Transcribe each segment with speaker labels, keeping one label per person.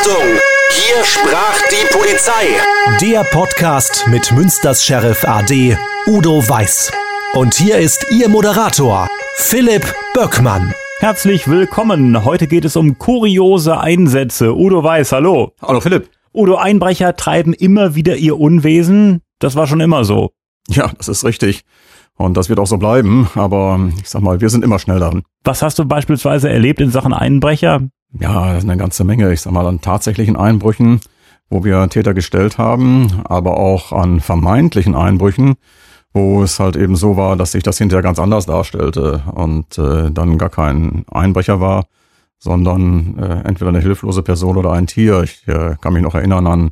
Speaker 1: Achtung! Hier sprach die Polizei.
Speaker 2: Der Podcast mit Münsters Sheriff AD Udo Weiß. Und hier ist Ihr Moderator Philipp Böckmann.
Speaker 3: Herzlich willkommen. Heute geht es um kuriose Einsätze. Udo Weiß, hallo.
Speaker 4: Hallo Philipp.
Speaker 3: Udo, Einbrecher treiben immer wieder ihr Unwesen. Das war schon immer so.
Speaker 4: Ja, das ist richtig. Und das wird auch so bleiben. Aber ich sag mal, wir sind immer schnell dran.
Speaker 3: Was hast du beispielsweise erlebt in Sachen Einbrecher?
Speaker 4: Ja, eine ganze Menge. Ich sag mal, an tatsächlichen Einbrüchen, wo wir Täter gestellt haben, aber auch an vermeintlichen Einbrüchen, wo es halt eben so war, dass sich das hinterher ganz anders darstellte und äh, dann gar kein Einbrecher war, sondern äh, entweder eine hilflose Person oder ein Tier. Ich äh, kann mich noch erinnern an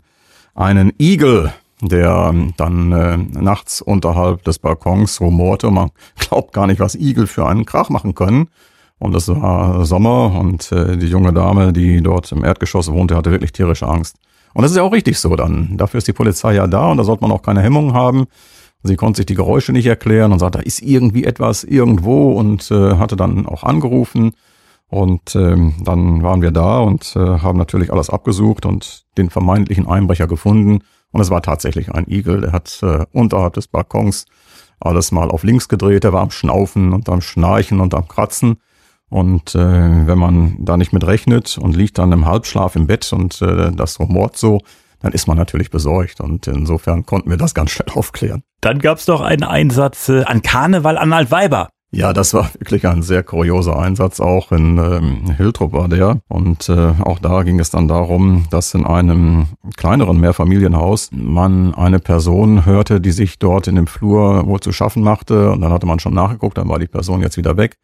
Speaker 4: einen Igel, der dann äh, nachts unterhalb des Balkons rumorte. Man glaubt gar nicht, was Igel für einen Krach machen können. Und es war Sommer und äh, die junge Dame, die dort im Erdgeschoss wohnte, hatte wirklich tierische Angst. Und das ist ja auch richtig so dann. Dafür ist die Polizei ja da und da sollte man auch keine Hemmungen haben. Sie konnte sich die Geräusche nicht erklären und sagte, da ist irgendwie etwas irgendwo und äh, hatte dann auch angerufen. Und ähm, dann waren wir da und äh, haben natürlich alles abgesucht und den vermeintlichen Einbrecher gefunden. Und es war tatsächlich ein Igel, der hat äh, unterhalb des Balkons alles mal auf links gedreht, der war am Schnaufen und am Schnarchen und am Kratzen. Und äh, wenn man da nicht mit rechnet und liegt dann im Halbschlaf im Bett und äh, das rumort so, dann ist man natürlich besorgt. Und insofern konnten wir das ganz schnell aufklären.
Speaker 3: Dann gab es doch einen Einsatz äh, an Karneval an Altweiber.
Speaker 4: Ja, das war wirklich ein sehr kurioser Einsatz. Auch in ähm, Hiltrup war der. Und äh, auch da ging es dann darum, dass in einem kleineren Mehrfamilienhaus man eine Person hörte, die sich dort in dem Flur wohl zu schaffen machte. Und dann hatte man schon nachgeguckt, dann war die Person jetzt wieder weg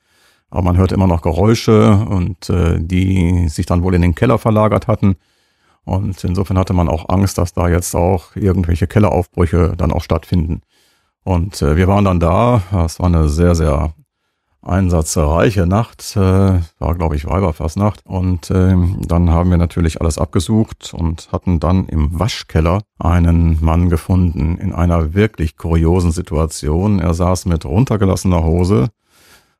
Speaker 4: aber man hörte immer noch Geräusche und äh, die sich dann wohl in den Keller verlagert hatten. Und insofern hatte man auch Angst, dass da jetzt auch irgendwelche Kelleraufbrüche dann auch stattfinden. Und äh, wir waren dann da. Es war eine sehr, sehr einsatzreiche Nacht. Äh, war, glaube ich, Weiberfassnacht. Und äh, dann haben wir natürlich alles abgesucht und hatten dann im Waschkeller einen Mann gefunden in einer wirklich kuriosen Situation. Er saß mit runtergelassener Hose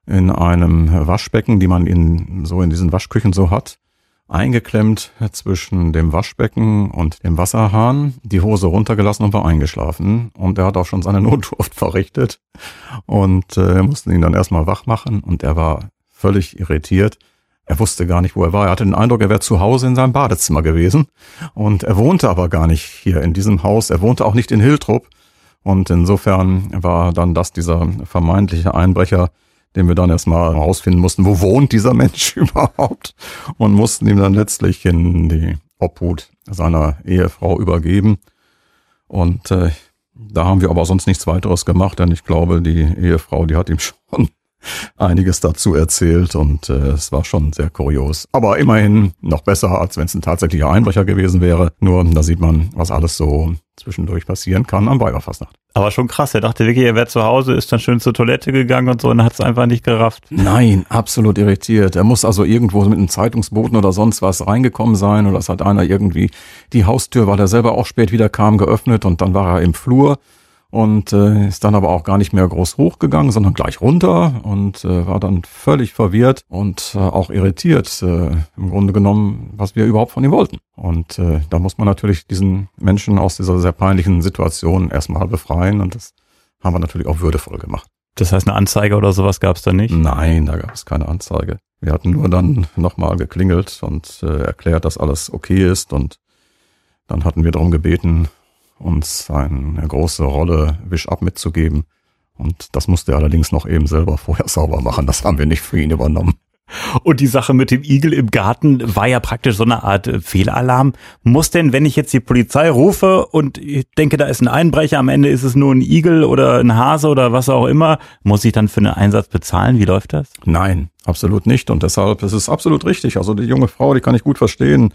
Speaker 4: in einem Waschbecken, die man in, so in diesen Waschküchen so hat, eingeklemmt zwischen dem Waschbecken und dem Wasserhahn, die Hose runtergelassen und war eingeschlafen. Und er hat auch schon seine Notdurft verrichtet und äh, mussten ihn dann erstmal wach machen und er war völlig irritiert. Er wusste gar nicht, wo er war. Er hatte den Eindruck, er wäre zu Hause in seinem Badezimmer gewesen. Und er wohnte aber gar nicht hier in diesem Haus. Er wohnte auch nicht in Hiltrup. Und insofern war dann das dieser vermeintliche Einbrecher, den wir dann erstmal herausfinden mussten, wo wohnt dieser Mensch überhaupt und mussten ihm dann letztlich in die Obhut seiner Ehefrau übergeben. Und äh, da haben wir aber sonst nichts weiteres gemacht, denn ich glaube, die Ehefrau, die hat ihm schon einiges dazu erzählt und äh, es war schon sehr kurios. Aber immerhin noch besser, als wenn es ein tatsächlicher Einbrecher gewesen wäre. Nur da sieht man, was alles so zwischendurch passieren kann am Weiberfastnacht.
Speaker 3: Aber schon krass, er dachte wirklich, er wäre zu Hause, ist dann schön zur Toilette gegangen und so und hat es einfach nicht gerafft.
Speaker 4: Nein, absolut irritiert. Er muss also irgendwo mit einem Zeitungsboten oder sonst was reingekommen sein oder es hat einer irgendwie die Haustür, weil er selber auch spät wieder kam, geöffnet und dann war er im Flur und äh, ist dann aber auch gar nicht mehr groß hochgegangen, sondern gleich runter und äh, war dann völlig verwirrt und äh, auch irritiert, äh, im Grunde genommen, was wir überhaupt von ihm wollten. Und äh, da muss man natürlich diesen Menschen aus dieser sehr peinlichen Situation erstmal befreien und das haben wir natürlich auch würdevoll gemacht.
Speaker 3: Das heißt, eine Anzeige oder sowas gab es da nicht?
Speaker 4: Nein, da gab es keine Anzeige. Wir hatten nur dann nochmal geklingelt und äh, erklärt, dass alles okay ist und dann hatten wir darum gebeten, uns eine große Rolle Wisch-Up mitzugeben. Und das musste er allerdings noch eben selber vorher sauber machen. Das haben wir nicht für ihn übernommen.
Speaker 3: Und die Sache mit dem Igel im Garten war ja praktisch so eine Art äh, Fehlalarm. Muss denn, wenn ich jetzt die Polizei rufe und ich denke, da ist ein Einbrecher, am Ende ist es nur ein Igel oder ein Hase oder was auch immer, muss ich dann für einen Einsatz bezahlen? Wie läuft das?
Speaker 4: Nein, absolut nicht. Und deshalb ist es absolut richtig. Also die junge Frau, die kann ich gut verstehen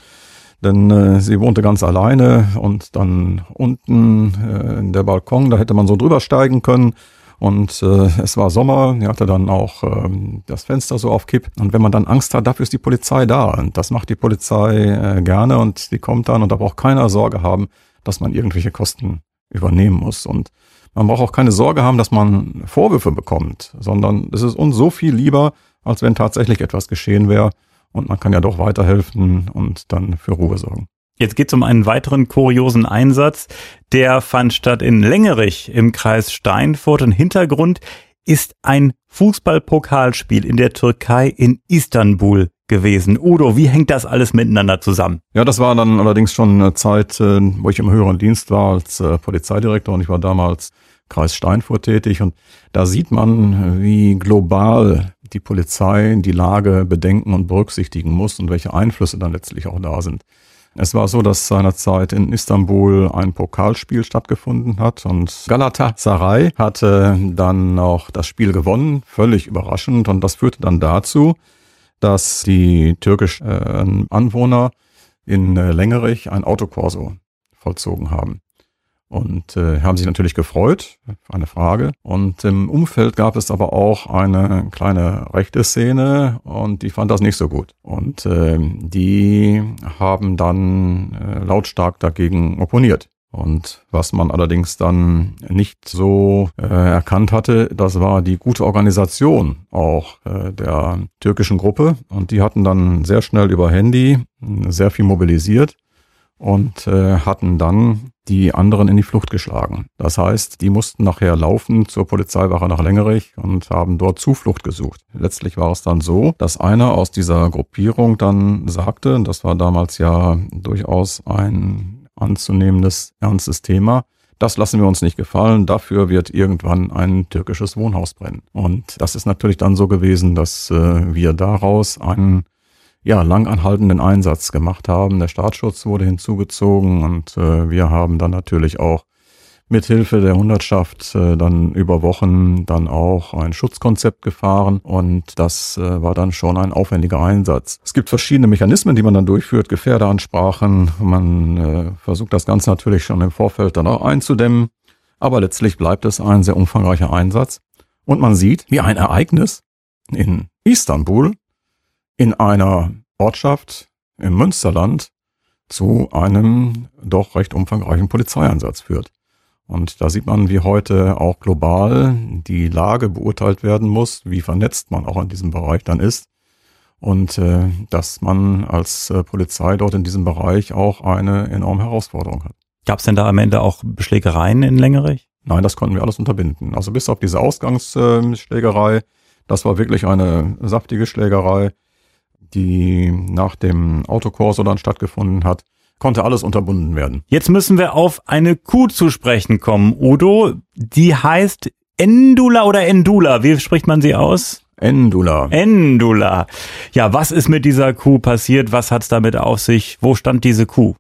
Speaker 4: denn äh, sie wohnte ganz alleine und dann unten äh, in der Balkon, da hätte man so drüber steigen können. Und äh, es war Sommer, sie hatte dann auch ähm, das Fenster so auf Kipp. Und wenn man dann Angst hat, dafür ist die Polizei da. Und das macht die Polizei äh, gerne und die kommt dann und da braucht keiner Sorge haben, dass man irgendwelche Kosten übernehmen muss. Und man braucht auch keine Sorge haben, dass man Vorwürfe bekommt, sondern es ist uns so viel lieber, als wenn tatsächlich etwas geschehen wäre und man kann ja doch weiterhelfen und dann für Ruhe sorgen.
Speaker 3: Jetzt geht es um einen weiteren kuriosen Einsatz. Der fand statt in Längerich im Kreis Steinfurt und Hintergrund ist ein Fußballpokalspiel in der Türkei in Istanbul gewesen. Udo, wie hängt das alles miteinander zusammen?
Speaker 4: Ja, das war dann allerdings schon eine Zeit, äh, wo ich im höheren Dienst war als äh, Polizeidirektor und ich war damals Kreis Steinfurt tätig und da sieht man, wie global die Polizei die Lage bedenken und berücksichtigen muss und welche Einflüsse dann letztlich auch da sind. Es war so, dass seinerzeit in Istanbul ein Pokalspiel stattgefunden hat und Galatasaray hatte dann auch das Spiel gewonnen, völlig überraschend und das führte dann dazu, dass die türkischen äh, Anwohner in äh, Längerich ein Autokorso vollzogen haben und äh, haben sich natürlich gefreut, eine Frage. Und im Umfeld gab es aber auch eine kleine rechte Szene und die fand das nicht so gut. Und äh, die haben dann äh, lautstark dagegen opponiert. Und was man allerdings dann nicht so äh, erkannt hatte, das war die gute Organisation auch äh, der türkischen Gruppe. Und die hatten dann sehr schnell über Handy sehr viel mobilisiert und äh, hatten dann die anderen in die Flucht geschlagen. Das heißt, die mussten nachher laufen zur Polizeiwache nach Längerich und haben dort Zuflucht gesucht. Letztlich war es dann so, dass einer aus dieser Gruppierung dann sagte, das war damals ja durchaus ein anzunehmendes, ernstes Thema, das lassen wir uns nicht gefallen. Dafür wird irgendwann ein türkisches Wohnhaus brennen. Und das ist natürlich dann so gewesen, dass äh, wir daraus einen ja, langanhaltenden Einsatz gemacht haben. Der Staatsschutz wurde hinzugezogen und äh, wir haben dann natürlich auch mit Hilfe der Hundertschaft äh, dann über Wochen dann auch ein Schutzkonzept gefahren und das äh, war dann schon ein aufwendiger Einsatz. Es gibt verschiedene Mechanismen, die man dann durchführt, Gefährderansprachen. Man äh, versucht das Ganze natürlich schon im Vorfeld dann auch einzudämmen, aber letztlich bleibt es ein sehr umfangreicher Einsatz und man sieht, wie ein Ereignis in Istanbul in einer Ortschaft im Münsterland zu einem doch recht umfangreichen Polizeieinsatz führt. Und da sieht man, wie heute auch global die Lage beurteilt werden muss, wie vernetzt man auch in diesem Bereich dann ist und äh, dass man als äh, Polizei dort in diesem Bereich auch eine enorme Herausforderung hat.
Speaker 3: Gab es denn da am Ende auch Schlägereien in Längerich?
Speaker 4: Nein, das konnten wir alles unterbinden. Also bis auf diese Ausgangsschlägerei, das war wirklich eine saftige Schlägerei die nach dem Autokorso dann stattgefunden hat, konnte alles unterbunden werden.
Speaker 3: Jetzt müssen wir auf eine Kuh zu sprechen kommen, Udo. Die heißt Endula oder Endula? Wie spricht man sie aus?
Speaker 4: Endula.
Speaker 3: Endula. Ja, was ist mit dieser Kuh passiert? Was hat's damit auf sich? Wo stand diese Kuh?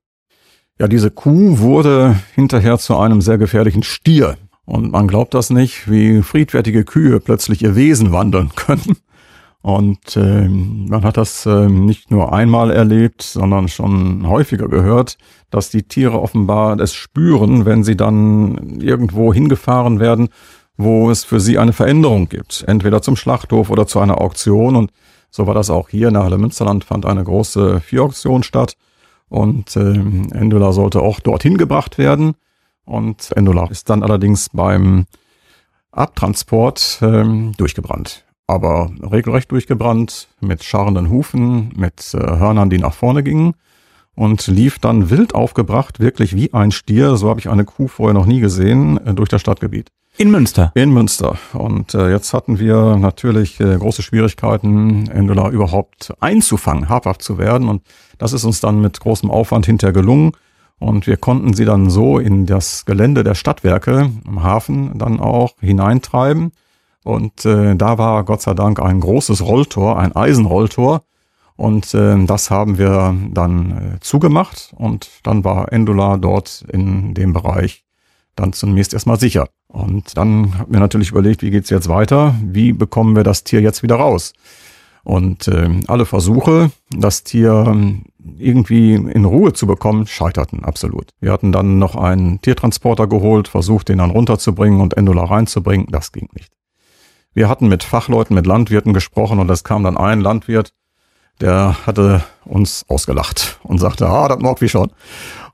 Speaker 4: Ja, diese Kuh wurde hinterher zu einem sehr gefährlichen Stier. Und man glaubt das nicht, wie friedfertige Kühe plötzlich ihr Wesen wandeln können. Und äh, man hat das äh, nicht nur einmal erlebt, sondern schon häufiger gehört, dass die Tiere offenbar es spüren, wenn sie dann irgendwo hingefahren werden, wo es für sie eine Veränderung gibt. Entweder zum Schlachthof oder zu einer Auktion. Und so war das auch hier in der Halle Münsterland, fand eine große Viehauktion statt. Und äh, Endula sollte auch dorthin gebracht werden. Und Endula ist dann allerdings beim Abtransport äh, durchgebrannt aber regelrecht durchgebrannt, mit scharrenden Hufen, mit äh, Hörnern, die nach vorne gingen und lief dann wild aufgebracht, wirklich wie ein Stier, so habe ich eine Kuh vorher noch nie gesehen, äh, durch das Stadtgebiet.
Speaker 3: In Münster.
Speaker 4: In Münster. Und äh, jetzt hatten wir natürlich äh, große Schwierigkeiten, Endula überhaupt einzufangen, habhaft zu werden. Und das ist uns dann mit großem Aufwand hinterher gelungen. Und wir konnten sie dann so in das Gelände der Stadtwerke am Hafen dann auch hineintreiben. Und äh, da war Gott sei Dank ein großes Rolltor, ein Eisenrolltor. Und äh, das haben wir dann äh, zugemacht und dann war Endula dort in dem Bereich dann zunächst erstmal sicher. Und dann haben wir natürlich überlegt, wie geht's jetzt weiter? Wie bekommen wir das Tier jetzt wieder raus? Und äh, alle Versuche, das Tier ähm, irgendwie in Ruhe zu bekommen, scheiterten absolut. Wir hatten dann noch einen Tiertransporter geholt, versucht, den dann runterzubringen und Endula reinzubringen. Das ging nicht. Wir hatten mit Fachleuten, mit Landwirten gesprochen und es kam dann ein Landwirt, der hatte uns ausgelacht und sagte, ah, das mag wie schon.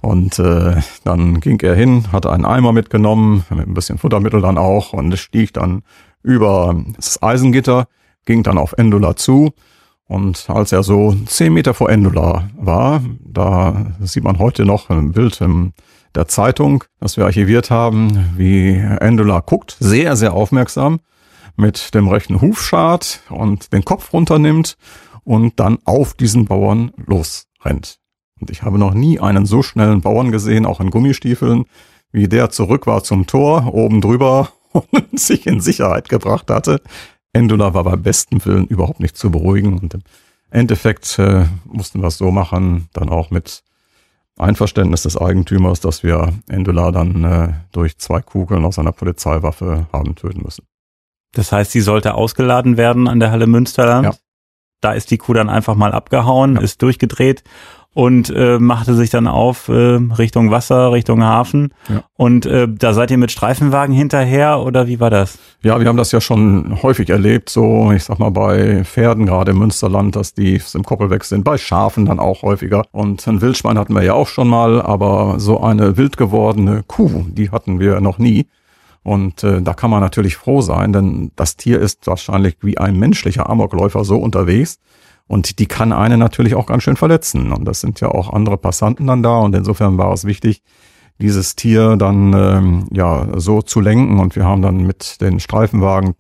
Speaker 4: Und äh, dann ging er hin, hatte einen Eimer mitgenommen, mit ein bisschen Futtermittel dann auch und stieg dann über das Eisengitter, ging dann auf Endula zu Und als er so zehn Meter vor Endula war, da sieht man heute noch ein Bild in der Zeitung, das wir archiviert haben, wie Endula guckt, sehr, sehr aufmerksam, mit dem rechten Hufschad und den Kopf runternimmt und dann auf diesen Bauern losrennt. Und ich habe noch nie einen so schnellen Bauern gesehen, auch in Gummistiefeln, wie der zurück war zum Tor, oben drüber und sich in Sicherheit gebracht hatte. Endula war bei bestem Willen überhaupt nicht zu beruhigen und im Endeffekt äh, mussten wir es so machen, dann auch mit Einverständnis des Eigentümers, dass wir Endula dann äh, durch zwei Kugeln aus einer Polizeiwaffe haben töten müssen.
Speaker 3: Das heißt, sie sollte ausgeladen werden an der Halle Münsterland. Ja. Da ist die Kuh dann einfach mal abgehauen, ja. ist durchgedreht und äh, machte sich dann auf äh, Richtung Wasser, Richtung Hafen. Ja. Und äh, da seid ihr mit Streifenwagen hinterher oder wie war das?
Speaker 4: Ja, wir haben das ja schon häufig erlebt, so ich sag mal bei Pferden, gerade im Münsterland, dass die im Koppelweg sind, bei Schafen dann auch häufiger. Und ein Wildschwein hatten wir ja auch schon mal, aber so eine wild gewordene Kuh, die hatten wir noch nie. Und äh, da kann man natürlich froh sein, denn das Tier ist wahrscheinlich wie ein menschlicher Amokläufer so unterwegs und die kann einen natürlich auch ganz schön verletzen. Und das sind ja auch andere Passanten dann da. Und insofern war es wichtig, dieses Tier dann ähm, ja so zu lenken. Und wir haben dann mit den Streifenwagen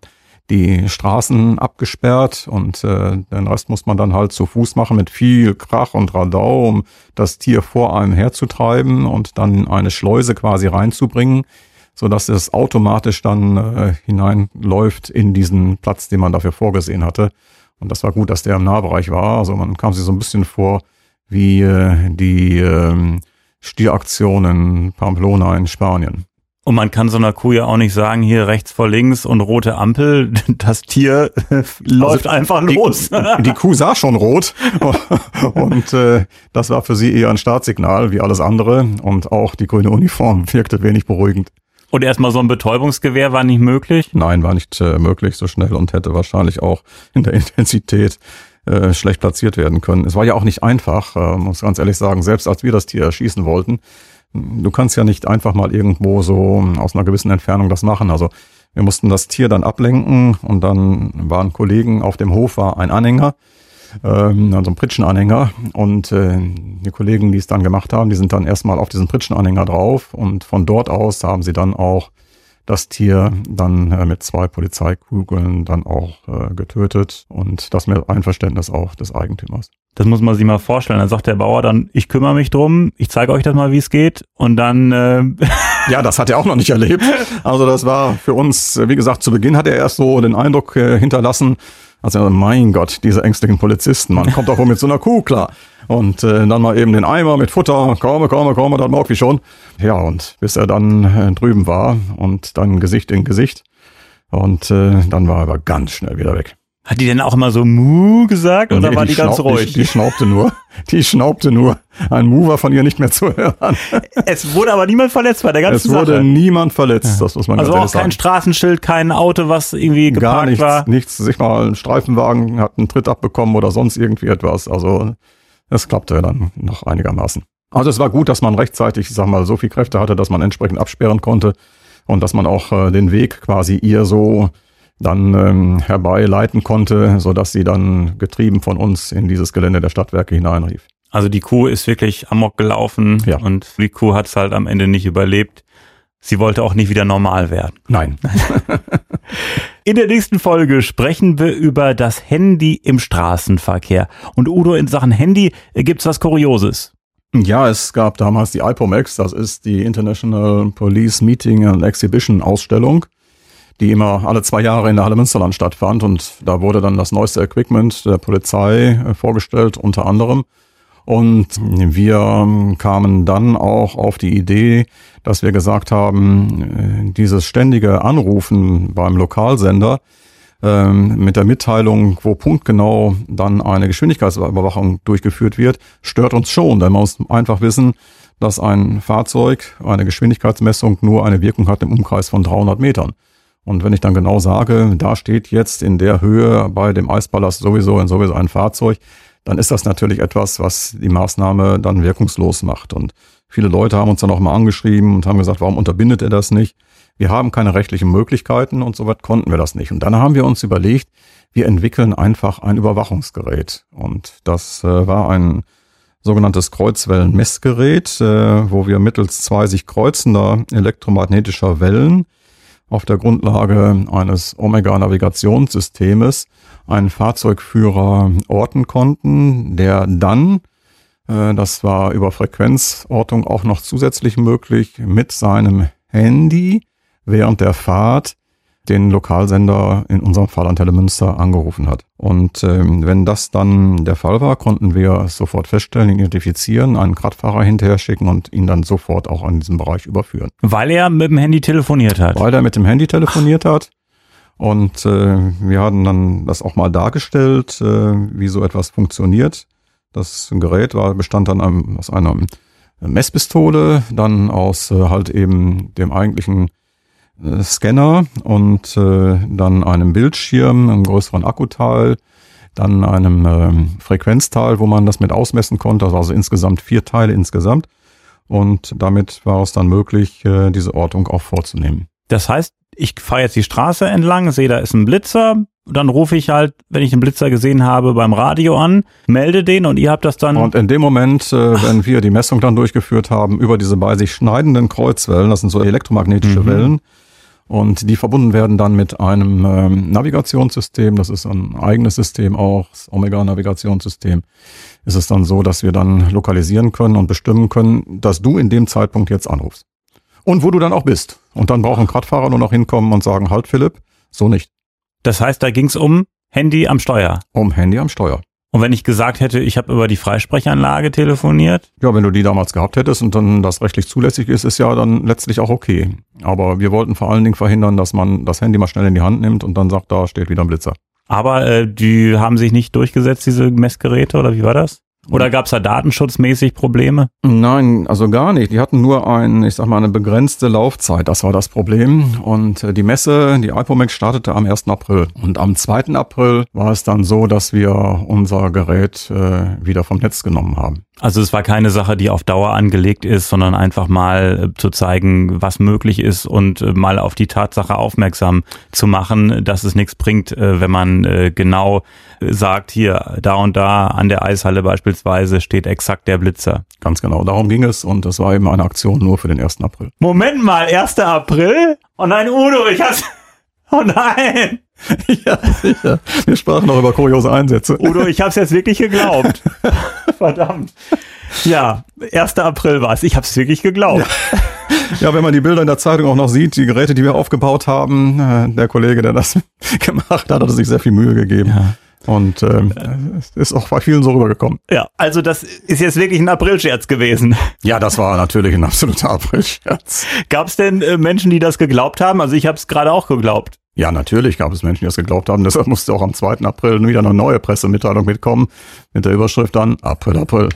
Speaker 4: die Straßen abgesperrt und äh, den Rest muss man dann halt zu Fuß machen mit viel Krach und Radau, um das Tier vor einem herzutreiben und dann eine Schleuse quasi reinzubringen, so dass es automatisch dann äh, hineinläuft in diesen Platz, den man dafür vorgesehen hatte. Und das war gut, dass der im Nahbereich war. Also man kam sich so ein bisschen vor wie äh, die äh, Stieraktion in Pamplona in Spanien.
Speaker 3: Und man kann so einer Kuh ja auch nicht sagen, hier rechts vor links und rote Ampel, das Tier läuft also einfach los.
Speaker 4: Die, die, Kuh sah schon rot und äh, das war für sie eher ein Startsignal wie alles andere und auch die grüne Uniform wirkte wenig beruhigend.
Speaker 3: Und erstmal so ein Betäubungsgewehr war nicht möglich?
Speaker 4: Nein, war nicht äh, möglich so schnell und hätte wahrscheinlich auch in der Intensität äh, schlecht platziert werden können. Es war ja auch nicht einfach, äh, muss ganz ehrlich sagen, selbst als wir das Tier erschießen wollten. Du kannst ja nicht einfach mal irgendwo so aus einer gewissen Entfernung das machen. Also wir mussten das Tier dann ablenken und dann waren Kollegen auf dem Hof, war ein Anhänger ähm, also ein Pritschenanhänger. Und äh, die Kollegen, die es dann gemacht haben, die sind dann erstmal auf diesen Pritschenanhänger drauf und von dort aus haben sie dann auch das Tier dann äh, mit zwei Polizeikugeln dann auch äh, getötet und das mit Einverständnis auch des Eigentümers.
Speaker 3: Das muss man sich mal vorstellen. Dann sagt der Bauer dann, ich kümmere mich drum, ich zeige euch das mal, wie es geht. Und dann. Äh
Speaker 4: ja, das hat er auch noch nicht erlebt. Also das war für uns, wie gesagt, zu Beginn hat er erst so den Eindruck äh, hinterlassen, also mein Gott, diese ängstlichen Polizisten, man kommt doch wohl mit so einer Kuh klar. Und äh, dann mal eben den Eimer mit Futter, komme, komme, komme, dann mag wie schon. Ja, und bis er dann äh, drüben war und dann Gesicht in Gesicht. Und äh, dann war er aber ganz schnell wieder weg.
Speaker 3: Hat die denn auch immer so Mu gesagt oder nee, war die, die ganz ruhig?
Speaker 4: Die, die schnaubte nur. Die schnaubte nur. Ein Mu war von ihr nicht mehr zu hören.
Speaker 3: Es wurde aber niemand verletzt bei der ganzen
Speaker 4: Sache. Es wurde
Speaker 3: Sache.
Speaker 4: niemand verletzt, das muss man
Speaker 3: Also
Speaker 4: auch
Speaker 3: kein sagen. Straßenschild, kein Auto, was irgendwie geparkt
Speaker 4: Gar nichts,
Speaker 3: war?
Speaker 4: nichts. Sich mal ein Streifenwagen hat einen Tritt abbekommen oder sonst irgendwie etwas. Also es klappte dann noch einigermaßen. Also es war gut, dass man rechtzeitig, ich sag mal, so viel Kräfte hatte, dass man entsprechend absperren konnte und dass man auch äh, den Weg quasi ihr so dann ähm, herbeileiten konnte, so dass sie dann getrieben von uns in dieses Gelände der Stadtwerke hineinrief.
Speaker 3: Also die Kuh ist wirklich amok gelaufen ja. und die Kuh hat es halt am Ende nicht überlebt. Sie wollte auch nicht wieder normal werden.
Speaker 4: Nein.
Speaker 3: In der nächsten Folge sprechen wir über das Handy im Straßenverkehr. Und Udo, in Sachen Handy gibt's was Kurioses.
Speaker 4: Ja, es gab damals die IPOMEX, das ist die International Police Meeting and Exhibition Ausstellung die immer alle zwei Jahre in der Halle Münsterland stattfand. Und da wurde dann das neueste Equipment der Polizei äh, vorgestellt, unter anderem. Und wir ähm, kamen dann auch auf die Idee, dass wir gesagt haben, äh, dieses ständige Anrufen beim Lokalsender ähm, mit der Mitteilung, wo punktgenau dann eine Geschwindigkeitsüberwachung durchgeführt wird, stört uns schon. Denn man muss einfach wissen, dass ein Fahrzeug, eine Geschwindigkeitsmessung nur eine Wirkung hat im Umkreis von 300 Metern. Und wenn ich dann genau sage, da steht jetzt in der Höhe bei dem Eispalast sowieso in sowieso ein Fahrzeug, dann ist das natürlich etwas, was die Maßnahme dann wirkungslos macht. Und viele Leute haben uns dann auch mal angeschrieben und haben gesagt, warum unterbindet er das nicht? Wir haben keine rechtlichen Möglichkeiten und so weit konnten wir das nicht. Und dann haben wir uns überlegt, wir entwickeln einfach ein Überwachungsgerät. Und das äh, war ein sogenanntes Kreuzwellenmessgerät, äh, wo wir mittels zwei sich kreuzender elektromagnetischer Wellen auf der Grundlage eines Omega-Navigationssystemes einen Fahrzeugführer orten konnten, der dann, äh, das war über Frequenzortung auch noch zusätzlich möglich, mit seinem Handy während der Fahrt den Lokalsender, in unserem Fall Antenne Münster, angerufen hat. Und ähm, wenn das dann der Fall war, konnten wir sofort feststellen, identifizieren, einen Radfahrer hinterher schicken und ihn dann sofort auch an diesem Bereich überführen.
Speaker 3: Weil er mit dem Handy telefoniert hat.
Speaker 4: Weil er mit dem Handy telefoniert hat. Und äh, wir hatten dann das auch mal dargestellt, äh, wie so etwas funktioniert. Das Gerät war, bestand dann aus einer Messpistole, dann aus äh, halt eben dem eigentlichen Scanner und äh, dann einem Bildschirm, einem größeren Akkuteil, dann einem äh, Frequenzteil, wo man das mit ausmessen konnte, also insgesamt vier Teile insgesamt. Und damit war es dann möglich, äh, diese Ortung auch vorzunehmen.
Speaker 3: Das heißt, ich fahre jetzt die Straße entlang, sehe, da ist ein Blitzer, dann rufe ich halt, wenn ich den Blitzer gesehen habe, beim Radio an, melde den und ihr habt das dann.
Speaker 4: Und in dem Moment, äh, wenn wir die Messung dann durchgeführt haben über diese bei sich schneidenden Kreuzwellen, das sind so elektromagnetische mhm. Wellen, und die verbunden werden dann mit einem ähm, Navigationssystem, das ist ein eigenes System auch, das Omega-Navigationssystem, ist es dann so, dass wir dann lokalisieren können und bestimmen können, dass du in dem Zeitpunkt jetzt anrufst. Und wo du dann auch bist. Und dann brauchen Radfahrer nur noch hinkommen und sagen, halt Philipp, so nicht.
Speaker 3: Das heißt, da ging es um Handy am Steuer.
Speaker 4: Um Handy am Steuer.
Speaker 3: Und wenn ich gesagt hätte, ich habe über die Freisprechanlage telefoniert?
Speaker 4: Ja, wenn du die damals gehabt hättest und dann das rechtlich zulässig ist, ist ja dann letztlich auch okay. Aber wir wollten vor allen Dingen verhindern, dass man das Handy mal schnell in die Hand nimmt und dann sagt, da steht wieder ein Blitzer.
Speaker 3: Aber äh, die haben sich nicht durchgesetzt, diese Messgeräte, oder wie war das? Oder gab es da datenschutzmäßig Probleme?
Speaker 4: Nein, also gar nicht. Die hatten nur ein, ich sag mal, eine begrenzte Laufzeit. Das war das Problem. Und äh, die Messe, die IPOMEX startete am 1. April. Und am 2. April war es dann so, dass wir unser Gerät äh, wieder vom Netz genommen haben.
Speaker 3: Also es war keine Sache, die auf Dauer angelegt ist, sondern einfach mal äh, zu zeigen, was möglich ist und äh, mal auf die Tatsache aufmerksam zu machen, dass es nichts bringt, äh, wenn man genau sagt, hier, da und da an der Eishalle beispielsweise steht exakt der Blitzer.
Speaker 4: Ganz genau, darum ging es und das war eben eine Aktion nur für den 1. April.
Speaker 3: Moment mal, 1. April? Oh nein, Udo, ich hab's... Oh nein!
Speaker 4: ja, sicher. Wir sprachen noch über kuriose Einsätze.
Speaker 3: Udo, ich hab's jetzt wirklich geglaubt. Verdammt. Ja, 1. April war es. Ich hab's wirklich geglaubt.
Speaker 4: Ja. ja. wenn man die Bilder in der Zeitung auch noch sieht, die Geräte, die wir aufgebaut haben, äh, der Kollege, der das gemacht hat, hat sich sehr viel Mühe gegeben. Ja. Und ähm, ist auch bei vielen so rübergekommen.
Speaker 3: Ja, also das ist jetzt wirklich ein Aprilscherz gewesen.
Speaker 4: Ja, das war natürlich ein absoluter Aprilscherz.
Speaker 3: Gab es denn äh, Menschen, die das geglaubt haben? Also ich habe es gerade auch geglaubt.
Speaker 4: Ja, natürlich gab es Menschen, die das geglaubt haben. Deshalb musste auch am 2. April wieder eine neue Pressemitteilung mitkommen mit der Überschrift dann April, April.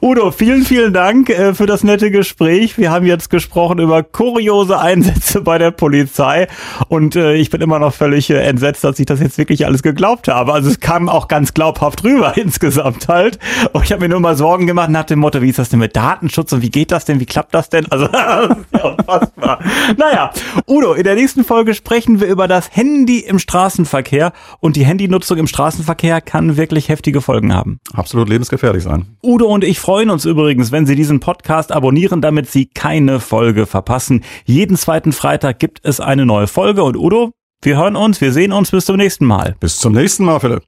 Speaker 3: Udo, vielen, vielen Dank äh, für das nette Gespräch. Wir haben jetzt gesprochen über kuriose Einsätze bei der Polizei und äh, ich bin immer noch völlig äh, entsetzt, dass ich das jetzt wirklich alles geglaubt habe. Also es kam auch ganz glaubhaft rüber insgesamt halt. Und ich habe mir nur mal Sorgen gemacht nach dem Motto, wie ist das denn mit Datenschutz und wie geht das denn, wie klappt das denn? Also das ja unfassbar. naja, Udo, in der nächsten Folge sprechen wir über das Handy im Straßenverkehr und die Handynutzung im Straßenverkehr kann wirklich heftige Folgen haben.
Speaker 4: Absolut lebensgefährlich sein.
Speaker 3: Udo und ich freuen uns übrigens, wenn Sie diesen Podcast abonnieren, damit Sie keine Folge verpassen. Jeden zweiten Freitag gibt es eine neue Folge und Udo, wir hören uns, wir sehen uns bis zum nächsten Mal.
Speaker 4: Bis zum nächsten Mal, Philipp.